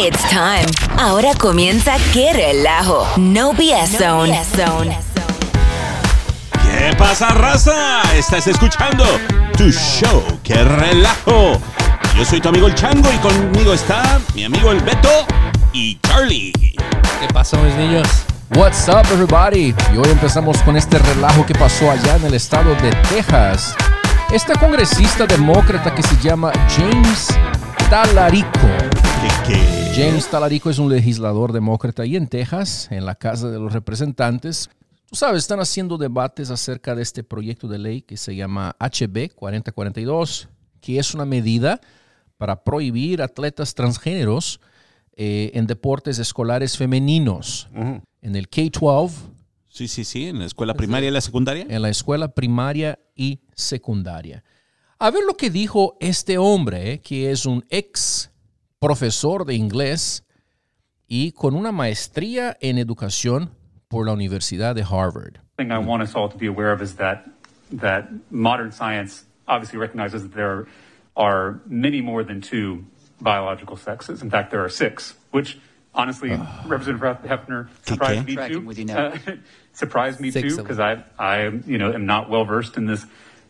It's time. Ahora comienza Qué Relajo. No BS Zone. ¿Qué pasa, raza? Estás escuchando tu show. ¡Qué relajo! Yo soy tu amigo el Chango y conmigo está mi amigo el Beto y Charlie. ¿Qué pasó, mis niños? What's up, everybody? Y hoy empezamos con este relajo que pasó allá en el estado de Texas. Esta congresista demócrata que se llama James Talarico. James Talarico es un legislador demócrata ahí en Texas, en la Casa de los Representantes. Tú sabes, están haciendo debates acerca de este proyecto de ley que se llama HB 4042, que es una medida para prohibir atletas transgéneros eh, en deportes escolares femeninos. En el K-12, Sí, sí, sí, en la escuela primaria y la secundaria. en la escuela primaria y secundaria. A ver lo que dijo este hombre, eh, que es un ex profesor de inglés y con una maestría en educación por la Universidad de Harvard. thing I want us all to be aware of is that that modern science obviously recognizes that there are many more than two biological sexes. In fact, there are six, which honestly, Representative Hefner surprised me too. with you now. Uh, surprised me Six too because I I you know am not well versed in this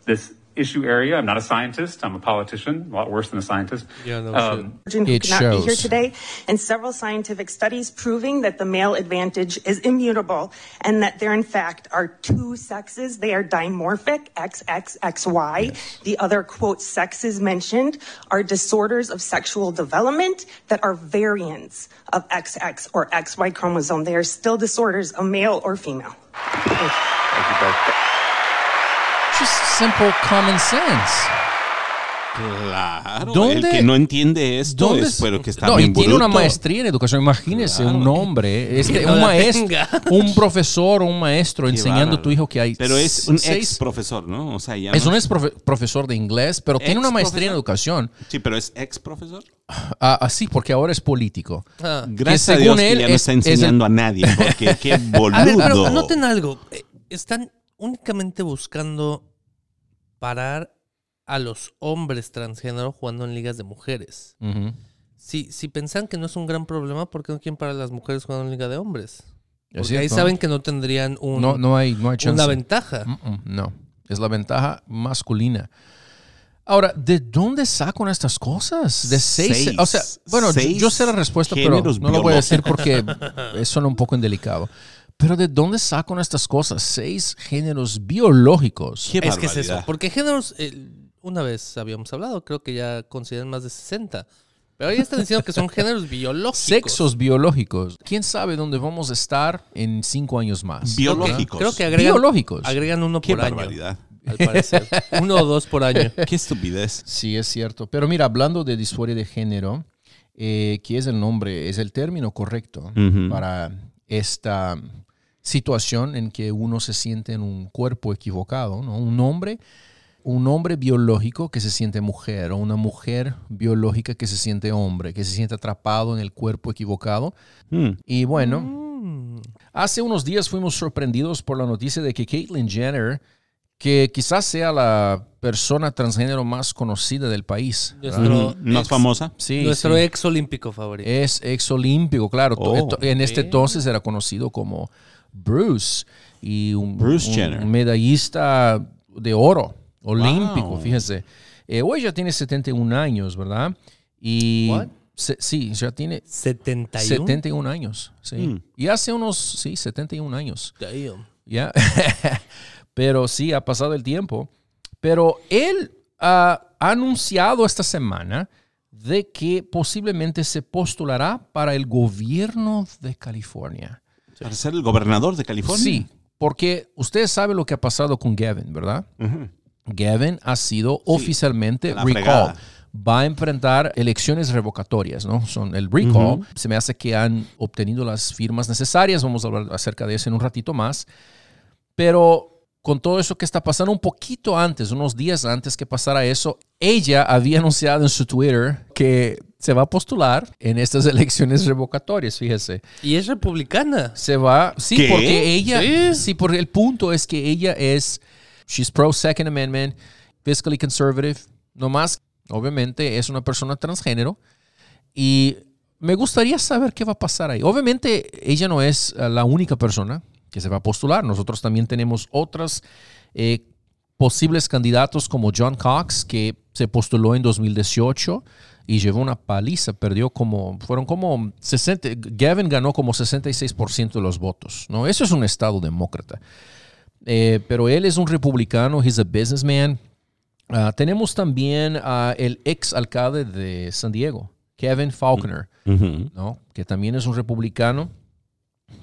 this issue area. I'm not a scientist. I'm a politician. A lot worse than a scientist. Yeah, no Um, who It cannot be here shows. today, and several scientific studies proving that the male advantage is immutable and that there, in fact, are two sexes. They are dimorphic, XXXY. The other, quote, sexes mentioned are disorders of sexual development that are variants of XX or XY chromosome. They are still disorders of male or female. Just simple common sense. Claro. ¿Dónde- El que no entiende esto ¿Dónde es pero que está no, bien y tiene una maestría en educación. Imagínese un hombre, este, no un maestro, un profesor, un maestro Qué enseñando a tu hijo que hay Pero es un seis- ex profesor, ¿no? O sea, ya Es no un ex profe- profesor de inglés, pero tiene una ¿Ex maestría en educación. Sí, pero es ex profesor. Ah, Así, porque ahora es político. Ah. Gracias a según Dios él que ya no es- está es el- enseñando a nadie, porque qué A ver, pero boludo. anoten algo. Eh, Están únicamente buscando parar a los hombres transgénero jugando en ligas de mujeres. Si, si pensan que no es un gran problema, ¿por qué no quieren parar a las mujeres jugando en liga de hombres? Es Porque ahí saben que no tendrían un, No, no hay, no hay chance. una ventaja. Mm, mm, No, es la ventaja masculina. Ahora, ¿de dónde sacan estas cosas? De seis. Seis. o sea, bueno, yo- sé la respuesta, pero no lo voy a decir porque suena un poco indelicado. Pero ¿de dónde sacan estas cosas? Seis géneros biológicos. Qué Es que es eso. Porque géneros, eh, una vez habíamos hablado, creo que ya consideran más de 60. Pero ya están diciendo que son géneros biológicos. Sexos biológicos. ¿Quién sabe dónde vamos a estar en cinco años más? Biológicos. Creo que agregan, Biológicos. agregan uno Qué por año. barbaridad. Al parecer. uno o dos por año. Qué estupidez. Sí, es cierto. Pero mira, hablando de disforia de género, eh, que es el nombre, es el término correcto para esta situación en que uno se siente en un cuerpo equivocado, ¿no? Un hombre, un hombre biológico que se siente mujer o una mujer biológica que se siente hombre, que se siente atrapado en el cuerpo equivocado. Mm. Y bueno, Mm. Hace unos días fuimos sorprendidos por la noticia de que Caitlyn Jenner, que quizás sea la persona transgénero más conocida del país, Nuestro, Más ex, famosa. sí, nuestro sí, ex olímpico favorito. es ex olímpico, claro. Oh. en este entonces era conocido como Bruce y un, Bruce un Jenner. medallista de oro olímpico, Wow. fíjese. Eh, hoy ya tiene 71 años, ¿verdad? Y What? se- sí, ya tiene 71. 71 años, sí. Mm. Y hace unos, sí, 71 años. Damn. Ya. Pero sí, ha pasado el tiempo. Pero él ha anunciado esta semana de que posiblemente se postulará para el gobierno de California. Para ser el gobernador de California. Sí, porque ustedes saben lo que ha pasado con Gavin, ¿verdad? Ujú. Gavin ha sido oficialmente la recall. fregada. Va a enfrentar elecciones revocatorias, ¿no? Son el recall. Se me hace que han obtenido las firmas necesarias. Vamos a hablar acerca de eso en un ratito más. Pero con todo eso que está pasando un poquito antes, unos días antes que pasara eso, ella había anunciado en su Twitter que se va a postular en estas elecciones revocatorias, fíjese. Y es republicana. Se va, sí, ¿Qué? porque ella, Sí. sí, porque el punto es que ella es, she's pro Second Amendment, fiscally conservative, nomás, obviamente, es una persona transgénero y me gustaría saber qué va a pasar ahí. Obviamente, ella no es eh, la única persona que se va a postular. Nosotros también tenemos otras eh, posibles candidatos como John Cox, que se postuló en 2018 y llevó una paliza, perdió como, fueron como 60, Gavin ganó como 66% de los votos, ¿no? Eso es un estado demócrata. Eh, pero él es un republicano, he's a businessman. Ah, tenemos también a el ex alcalde de San Diego, Kevin Faulconer, Ujú. ¿no? que también es un republicano.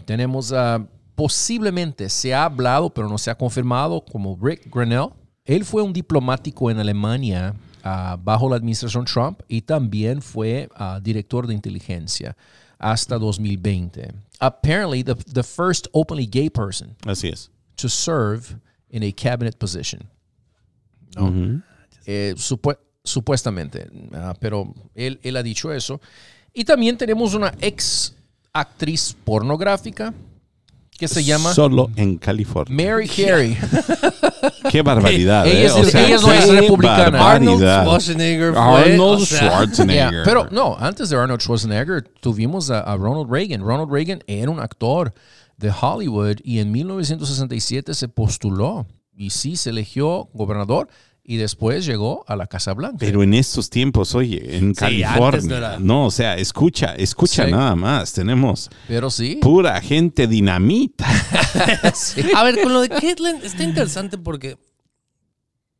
Tenemos a, posiblemente, se ha hablado, pero no se ha confirmado, como Rick Grenell. Él fue un diplomático en Alemania ah, bajo la administración Trump y también fue ah, director de inteligencia hasta 2020. Apparently, the, the first openly gay person Así es. to serve in a cabinet position. ¿no? Eh, supue- supuestamente, ah, pero él, él ha dicho eso. Y también tenemos una ex actriz pornográfica que se llama Solo en California. Mary Carey. Qué barbaridad. Ella ¿eh? es- O sea, ella no es qué republicana. Arnold. Schwarzenegger fue. Arnold o sea, Schwarzenegger. Yeah, pero no, antes de Arnold Schwarzenegger tuvimos a, a Ronald Reagan. Ronald Reagan era un actor de Hollywood y en 1967 se postuló y sí se eligió gobernador y después llegó a la Casa Blanca. Pero en estos tiempos, oye, en Sí, antes California. no era. No, o sea, escucha, escucha Sí. nada más. Tenemos Pero sí. pura gente dinamita. A ver, con lo de Caitlyn está interesante porque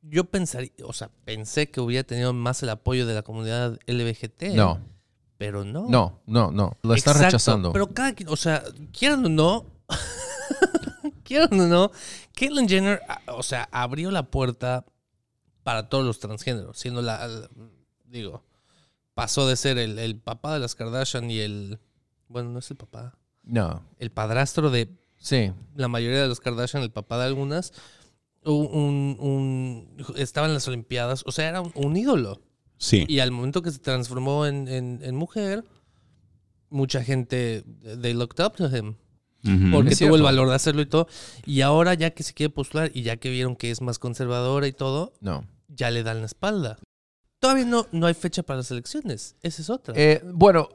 yo pensaría, o sea, pensé que hubiera tenido más el apoyo de la comunidad LBGT. No, Pero no. no, no, no. Lo Exacto, rechazando. Pero cada quien, o sea, quieran o no, quieran o no, Caitlyn Jenner, o sea, abrió la puerta para todos los transgéneros, siendo la, la- digo, pasó de ser el, el papá de las Kardashian y el, bueno, no es el papá, no, el padrastro de sí. la mayoría de los Kardashian, el papá de algunas, un, estaba en las Olimpiadas, o sea, era un, un ídolo. Sí. Y al momento que se transformó en, en- en mujer, mucha gente, they looked up to him. Porque Es tuvo cierto. el valor de hacerlo y todo. Y ahora ya que se quiere postular y ya que vieron que es más conservadora y todo, No. Ya le dan la espalda. Todavía no, no hay fecha para las elecciones. Esa es otra. Eh, bueno,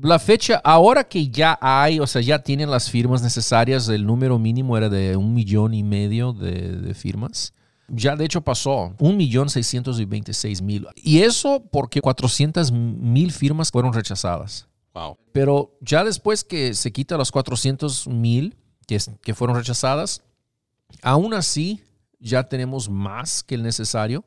la fecha, ahora que ya hay, o sea, ya tienen las firmas necesarias, el número mínimo era de un millón y medio de, de firmas. Ya de hecho pasó, un millón seiscientos y veintiséis mil. Y eso porque 400 mil firmas fueron rechazadas. Wow. Pero ya después que se quita los 400 mil que, que fueron rechazadas, aún así ya tenemos más que el necesario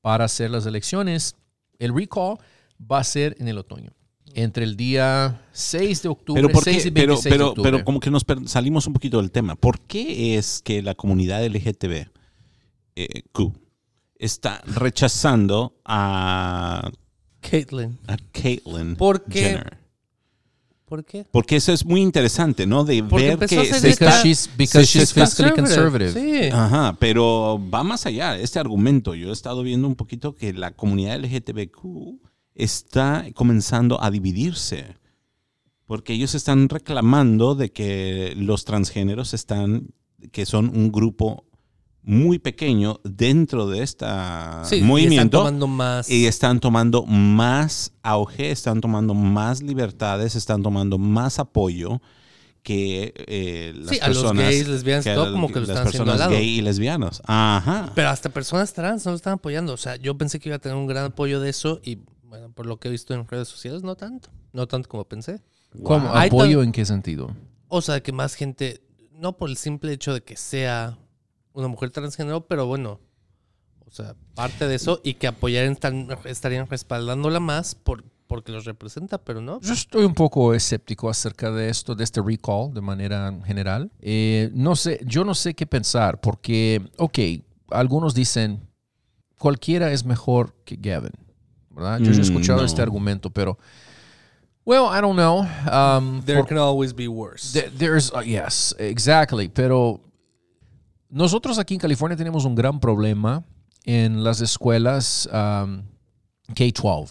para hacer las elecciones. El recall va a ser en el otoño, entre el día 6 de octubre, Pero, ¿por 6 qué? y pero, 26 de pero, octubre. pero como que nos salimos un poquito del tema. ¿Por qué es que la comunidad LGTB eh, está rechazando a, Caitlyn. a Caitlyn ¿Por qué? Jenner? ¿Por qué? Porque eso es muy interesante, ¿no? De Porque ver que se está, she's, because se- se she's fiscally conservative. Sí. Ajá, pero va más allá. Este argumento, yo he estado viendo un poquito que la comunidad LGTBQ está comenzando a dividirse. Porque ellos están reclamando de que los transgéneros están, que son un grupo muy pequeño dentro de este Sí, y movimiento. están tomando más. Y están tomando más auge, están tomando más libertades, están tomando más apoyo que eh, las Sí, a los personas. gays, lesbianas y que todo como que lo las están haciendo personas al lado. gay y lesbianas. Ajá. Pero hasta personas trans no lo están apoyando. O sea, yo pensé que iba a tener un gran apoyo de eso y, bueno, por lo que he visto en redes sociales, no tanto. No tanto como pensé. ¿Cómo? ¿Apoyo en qué sentido? O sea, que más gente, no por el simple hecho de que sea una mujer transgénero, pero bueno, o sea, parte de eso y que apoyarían, están- estarían respaldándola más por, porque los representa, pero no. Yo estoy un poco escéptico acerca de esto, de este recall de manera general. Eh, no sé, yo no sé qué pensar, porque, ok, algunos dicen cualquiera es mejor que Gavin, ¿verdad? Yo ya he Mm, escuchado no. este argumento, pero, well, I don't know. Um, There por- can always be worse. There- There's, uh, yes, exactly. Pero nosotros aquí en California tenemos un gran problema en las escuelas um, K-12,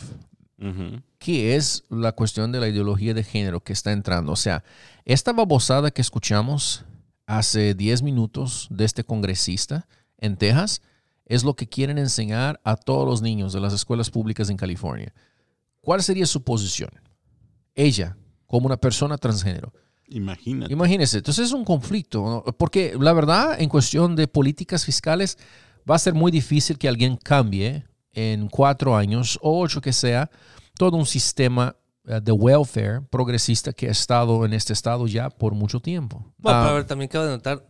Ujú. que es la cuestión de la ideología de género que está entrando. O sea, esta babosada que escuchamos hace 10 minutos de este congresista en Texas es lo que quieren enseñar a todos los niños de las escuelas públicas en California. ¿Cuál sería su posición? ella como una persona transgénero. Imagínate. Imagínense, entonces es un conflicto, ¿no? porque la verdad, en cuestión de políticas fiscales, va a ser muy difícil que alguien cambie en cuatro años o ocho que sea todo un sistema eh, de welfare progresista que ha estado en este estado ya por mucho tiempo. Bueno, Ah, a ver, también cabe notar,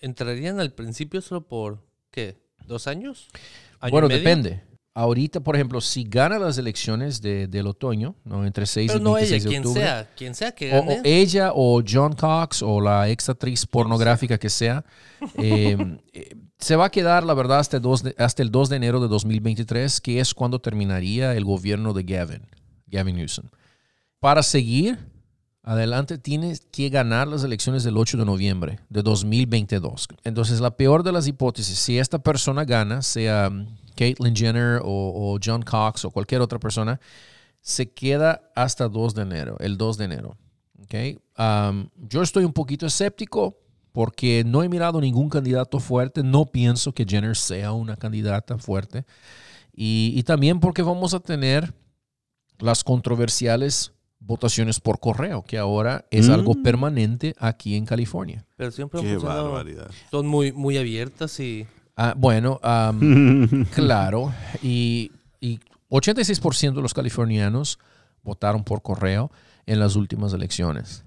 ¿entrarían al principio solo por, qué, dos años? ¿Año y bueno, medio? depende. Ahorita, por ejemplo, si gana las elecciones de- del otoño, ¿no? entre 6 Pero y no 26 ella, de quien octubre, sea, quien sea que o, gane. o ella o John Cox o la ex actriz pornográfica que sea, eh, eh, se va a quedar, la verdad, hasta el, 2 de, hasta el 2 de enero de 2023, que es cuando terminaría el gobierno de Gavin, Gavin Newsom. Para seguir adelante, tienes que ganar las elecciones del 8 de noviembre de 2022. Entonces, la peor de las hipótesis, si esta persona gana, sea um, Caitlyn Jenner o, John Cox o cualquier otra persona, se queda hasta 2 de enero, el 2 de enero. ¿ok? Um, yo estoy un poquito escéptico porque no he mirado ningún candidato fuerte. No pienso que Jenner sea una candidata fuerte. Y, y también porque vamos a tener las controversiales votaciones por correo, que ahora es Mm. algo permanente aquí en California. pero siempre Qué barbaridad. Son muy, muy abiertas y... Ah, bueno, am, claro. Y, y 86% de los californianos votaron por correo en las últimas elecciones.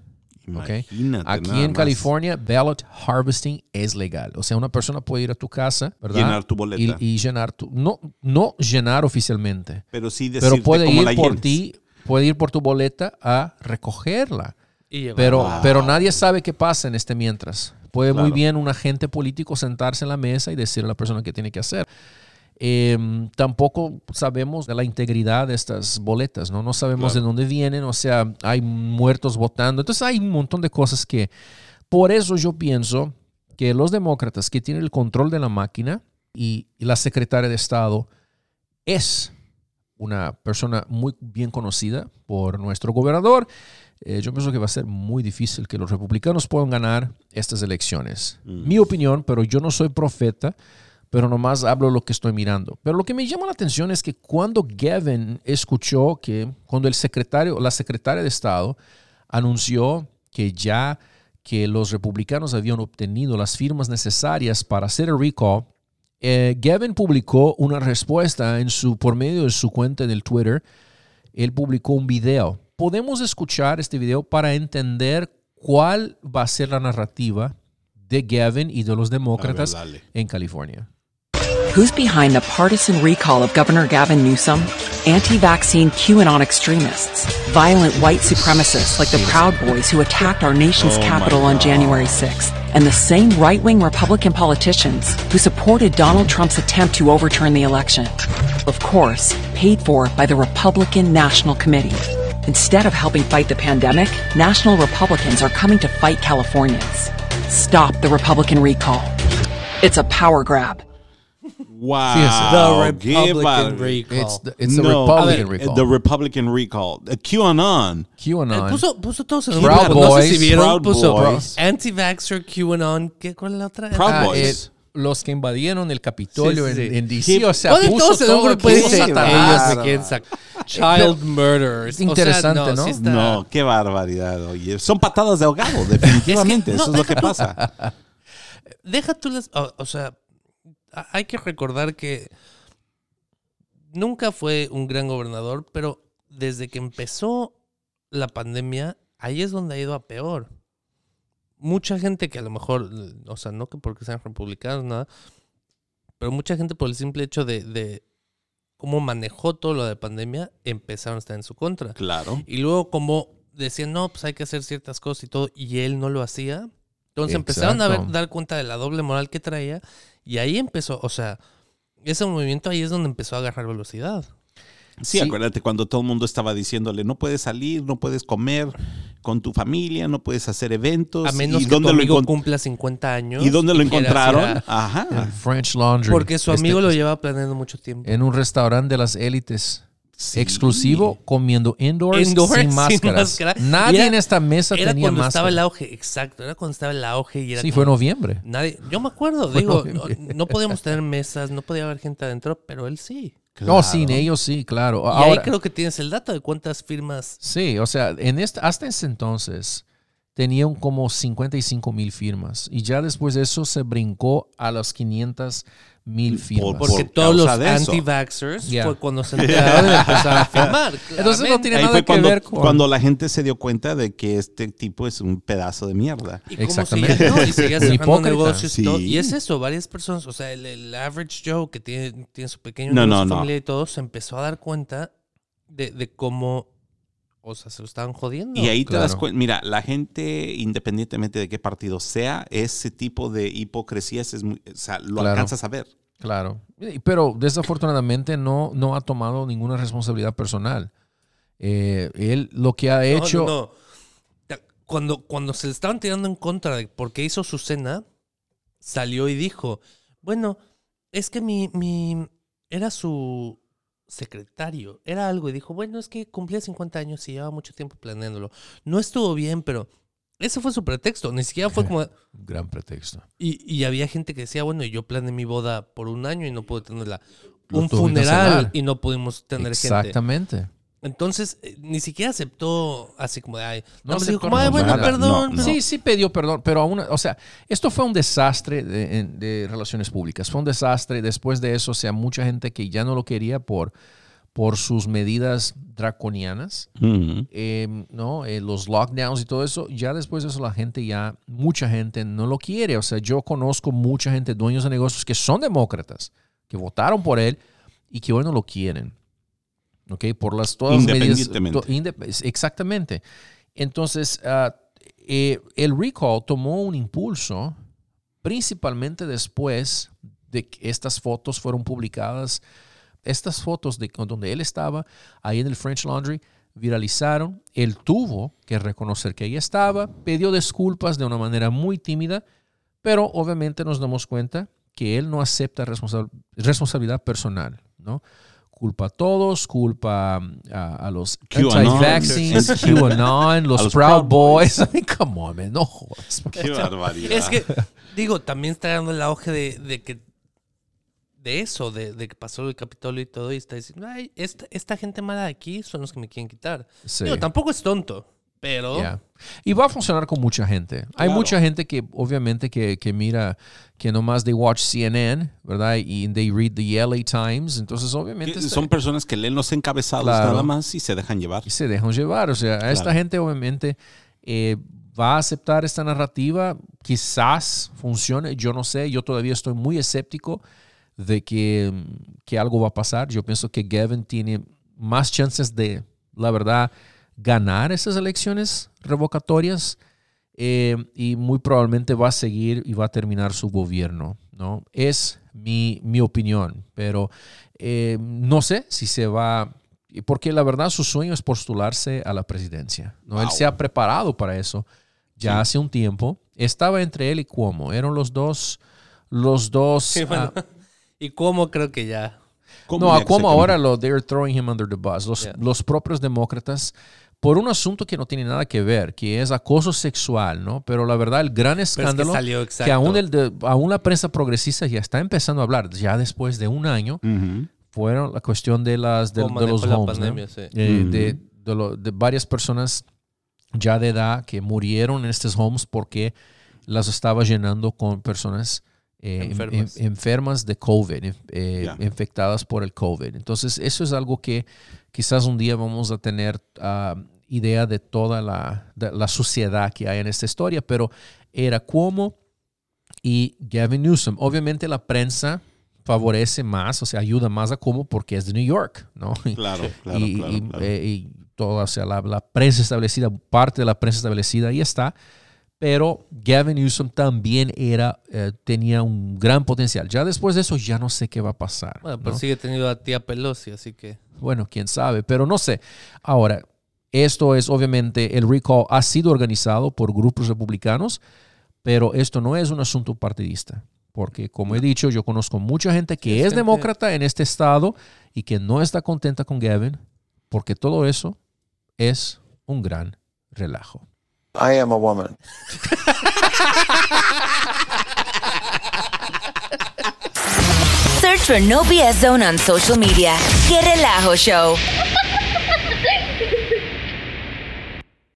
¿ok? Imagínate. Aquí nada en más. California, ballot harvesting es legal. O sea, una persona puede ir a tu casa, ¿verdad? Llenar tu boleta. Y, y llenar tu... No, no llenar oficialmente, Pero sí decirte pero puede cómo ir la por ti, puede ir por tu boleta a recogerla. y Pero, Wow. pero nadie sabe qué pasa en este mientras. Puede muy bien un agente político sentarse en la mesa y decirle a la persona qué tiene que hacer. Eh, tampoco sabemos de la integridad de estas boletas, ¿no? No sabemos Claro. de dónde vienen, o sea, hay muertos votando. Entonces hay un montón de cosas que... Por eso yo pienso que los demócratas que tienen el control de la máquina y, y la secretaria de Estado es una persona muy bien conocida por nuestro gobernador. Eh, yo pienso que va a ser muy difícil que los republicanos puedan ganar estas elecciones. Mi opinión, pero yo no soy profeta, pero nomás hablo lo que estoy mirando. Pero lo que me llama la atención es que cuando Gavin escuchó que, cuando el secretario, la secretaria de Estado anunció que ya que los republicanos habían obtenido las firmas necesarias para hacer el recall, eh, Gavin publicó una respuesta en su, por medio de su cuenta del Twitter. Él publicó un video. Podemos escuchar este video para entender cuál va a ser la narrativa de Gavin y de los demócratas en California. Who's behind the partisan recall of Governor Gavin Newsom? Anti vaccine QAnon extremists, violent white supremacists like the Proud Boys who attacked our nation's Oh capital on January 6th, and the same right wing Republican politicians who supported Donald Trump's attempt to overturn the election. Of course, paid for by the Republican National Committee. Instead of helping fight the pandemic, national Republicans are coming to fight Californians. Stop the Republican recall. It's a power grab. Wow. The Republican recall. It's the, it's the No, Republican a ver, recall. The Republican recall. The QAnon. QAnon. Eh, puso, puso todos en un Proud. No sé si Boys. vieron. Proud puso Boys. anti-vaxxer, QAnon. ¿Qué, ¿Cuál es la otra? Proud Ah, Boys. eh, los que invadieron el Capitolio Sí, sí, en, sí. en DC, o sea, Ponen puso todos en un todo, grupo y puso dicen, Satanás. ellos me quieren sacar. Child murderers. Es interesante, ¿no? sí está- No, qué barbaridad. Oye, son patadas de ahogado, definitivamente. Es que- no, Eso es lo que pasa. Deja tú las. O, o sea, hay que recordar que nunca fue un gran gobernador, pero desde que empezó la pandemia, ahí es donde ha ido a peor. Mucha gente que a lo mejor, o sea, no que porque sean republicanos, nada, pero mucha gente por el simple hecho de, de cómo manejó todo lo de pandemia, empezaron a estar en su contra. Claro. Y luego como decían, no, pues hay que hacer ciertas cosas y todo, y él no lo hacía. Entonces empezaron a ver, dar cuenta de la doble moral que traía y ahí empezó, o sea, ese movimiento ahí es donde empezó a agarrar velocidad. Sí, Sí. acuérdate cuando todo el mundo estaba diciéndole, no puedes salir, no puedes comer con tu familia, no puedes hacer eventos. A menos ¿Y que dónde tu amigo cumpla 50 años. ¿Y dónde lo encontraron? a- Ajá. French Laundry. Porque su Este- amigo lo lleva planeando mucho tiempo. en un restaurante de las élites. Sí. Exclusivo, comiendo indoors, Indoors, sin sin máscaras. máscara. Nadie era- en esta mesa Era tenía cuando máscara. estaba el auge, exacto, era cuando estaba el auge y era sí, como- fue noviembre. Nadie, yo me acuerdo, Fue digo, no, noviembre. no podíamos tener mesas, no podía haber gente adentro, pero él sí. No, sin ellos sí, claro. Y ahí Ahora, creo que tienes el dato de cuántas firmas. Sí, o sea, en este, hasta ese entonces tenían como 55 mil firmas y ya después de eso se brincó a las 500 mil firmas. Porque Por todos los de anti-vaxxers fue cuando se enteraron y empezaron a firmar. Entonces no tiene Ahí nada que cuando, ver con... cuando la gente se dio cuenta de que este tipo es un pedazo de mierda. Y cómo Exactamente. seguía, ¿no? Y negocios y todo. Y es eso, varias personas, o sea, el, el average Joe que tiene, tiene su pequeño No, familiar y todo, se empezó a dar cuenta de, de cómo, o sea, se lo estaban jodiendo. Y ahí te das cuenta, mira, la gente, independientemente de qué partido sea, ese tipo de hipocresías es muy, o sea, lo Claro. alcanzas a ver. Claro, pero desafortunadamente no, no ha tomado ninguna responsabilidad personal. Eh, él lo que ha No, hecho... no, Cuando, cuando se le estaban tirando en contra de por qué hizo su cena, salió y dijo, bueno, es que mi, mi era su secretario, era algo, y dijo, bueno, es que cumplía 50 años y llevaba mucho tiempo planeándolo. No estuvo bien, pero ese fue su pretexto, ni siquiera fue como... Gran pretexto. Y, y había gente que decía, bueno, yo planeé mi boda por un año y no pude tenerla. Lo Un funeral y no pudimos tener gente. Exactamente. Entonces, eh, ni siquiera aceptó así como de, ay, No dijo aceptó como, ay, bueno, nada. perdón. No, Sí, sí pidió perdón, pero aún, o sea, esto fue un desastre de, relaciones públicas. Fue un desastre. Después de eso, o sea, mucha gente que ya no lo quería por, por sus medidas draconianas, eh, ¿no? Eh, los lockdowns y todo eso. Ya después de eso, la gente ya, mucha gente no lo quiere. O sea, yo conozco mucha gente, dueños de negocios que son demócratas, que votaron por él y que hoy no lo quieren. ¿Ok? Por las todas las medidas. Independientemente. to- indep- exactamente. Entonces, ah, eh, el recall tomó un impulso principalmente después de que estas fotos fueron publicadas. Estas fotos de donde él estaba ahí en el French Laundry viralizaron. Él tuvo que reconocer que ahí estaba, pidió disculpas de una manera muy tímida, pero obviamente nos damos cuenta que él no acepta responsab- responsabilidad personal, ¿no? Culpa a todos, culpa a, a los anti-vaccines, QAnon, los, los Proud Proud Boys. I mean, come on, man, no jodas. Qué barbaridad. Es que, digo, también está dando el auge de, de que de eso, de, de que pasó el Capitolio y todo, y está diciendo, ay, esta, esta gente mala de aquí son los que me quieren quitar. Sí. Digo, tampoco es tonto, pero. Y va a funcionar con mucha gente. Hay Claro. mucha gente que obviamente que, que mira, que nomás they watch CNN, ¿verdad? Y they read the LA Times. Entonces obviamente está- son personas que leen los encabezados Claro. nada más y se dejan llevar. y se dejan llevar. O sea, a esta Claro. gente obviamente eh, va a aceptar esta narrativa. Quizás funcione, yo no sé. Yo todavía estoy muy escéptico de que, que algo va a pasar. Yo pienso que Gavin tiene más chances de, la verdad, ganar esas elecciones revocatorias eh, y muy probablemente va a seguir y va a terminar su gobierno. ¿no? Es mi, mi opinión, pero eh, no sé si se va, porque la verdad su sueño es postularse a la presidencia. ¿no? Él se ha preparado para eso ya hace un tiempo. Estaba entre él y Cuomo, eran los dos, los dos. Sí, bueno. ah, ¿Y cómo creo que ya? ¿Cómo no, a Cuomo ahora lo they're throwing him under the bus. Los, Yeah. los propios demócratas por un asunto que no tiene nada que ver, que es acoso sexual, ¿no? Pero la verdad, el gran Pero es que escándalo salió que, aún, el de- aún la prensa progresista ya está empezando a hablar, ya después de un año, Ujú. fueron la cuestión de, las, de, de los homes, ¿no? pandemia, sí. Eh, Ujú. de, de lo- de varias personas ya de edad que murieron en estos homes porque las estaba llenando con personas eh, Enfermas. en- enfermas de COVID, eh, infectadas por el COVID. Entonces, eso es algo que quizás un día vamos a tener ah, idea de toda la, de la suciedad que hay en esta historia, pero era como y Gavin Newsom. Obviamente la prensa favorece más, o sea, ayuda más a Cuomo porque es de New York, ¿no? Claro, claro, y, claro, y, claro. eh, y toda, o sea, la, la prensa establecida, parte de la prensa establecida, ahí está. Pero Gavin Newsom también era, eh, tenía un gran potencial. Ya después de eso, ya no sé qué va a pasar. Bueno, ¿no? pero sigue teniendo a tía Pelosi, así que... Bueno, quién sabe, pero no sé. Ahora, esto es obviamente, el recall ha sido organizado por grupos republicanos, pero esto no es un asunto partidista. Porque, como he dicho, yo conozco mucha gente que Sí, es es gente- demócrata en este estado y que no está contenta con Gavin, porque todo eso es un gran relajo. I am a woman. Search Search for No BS Zone on social media. Qué relajo show.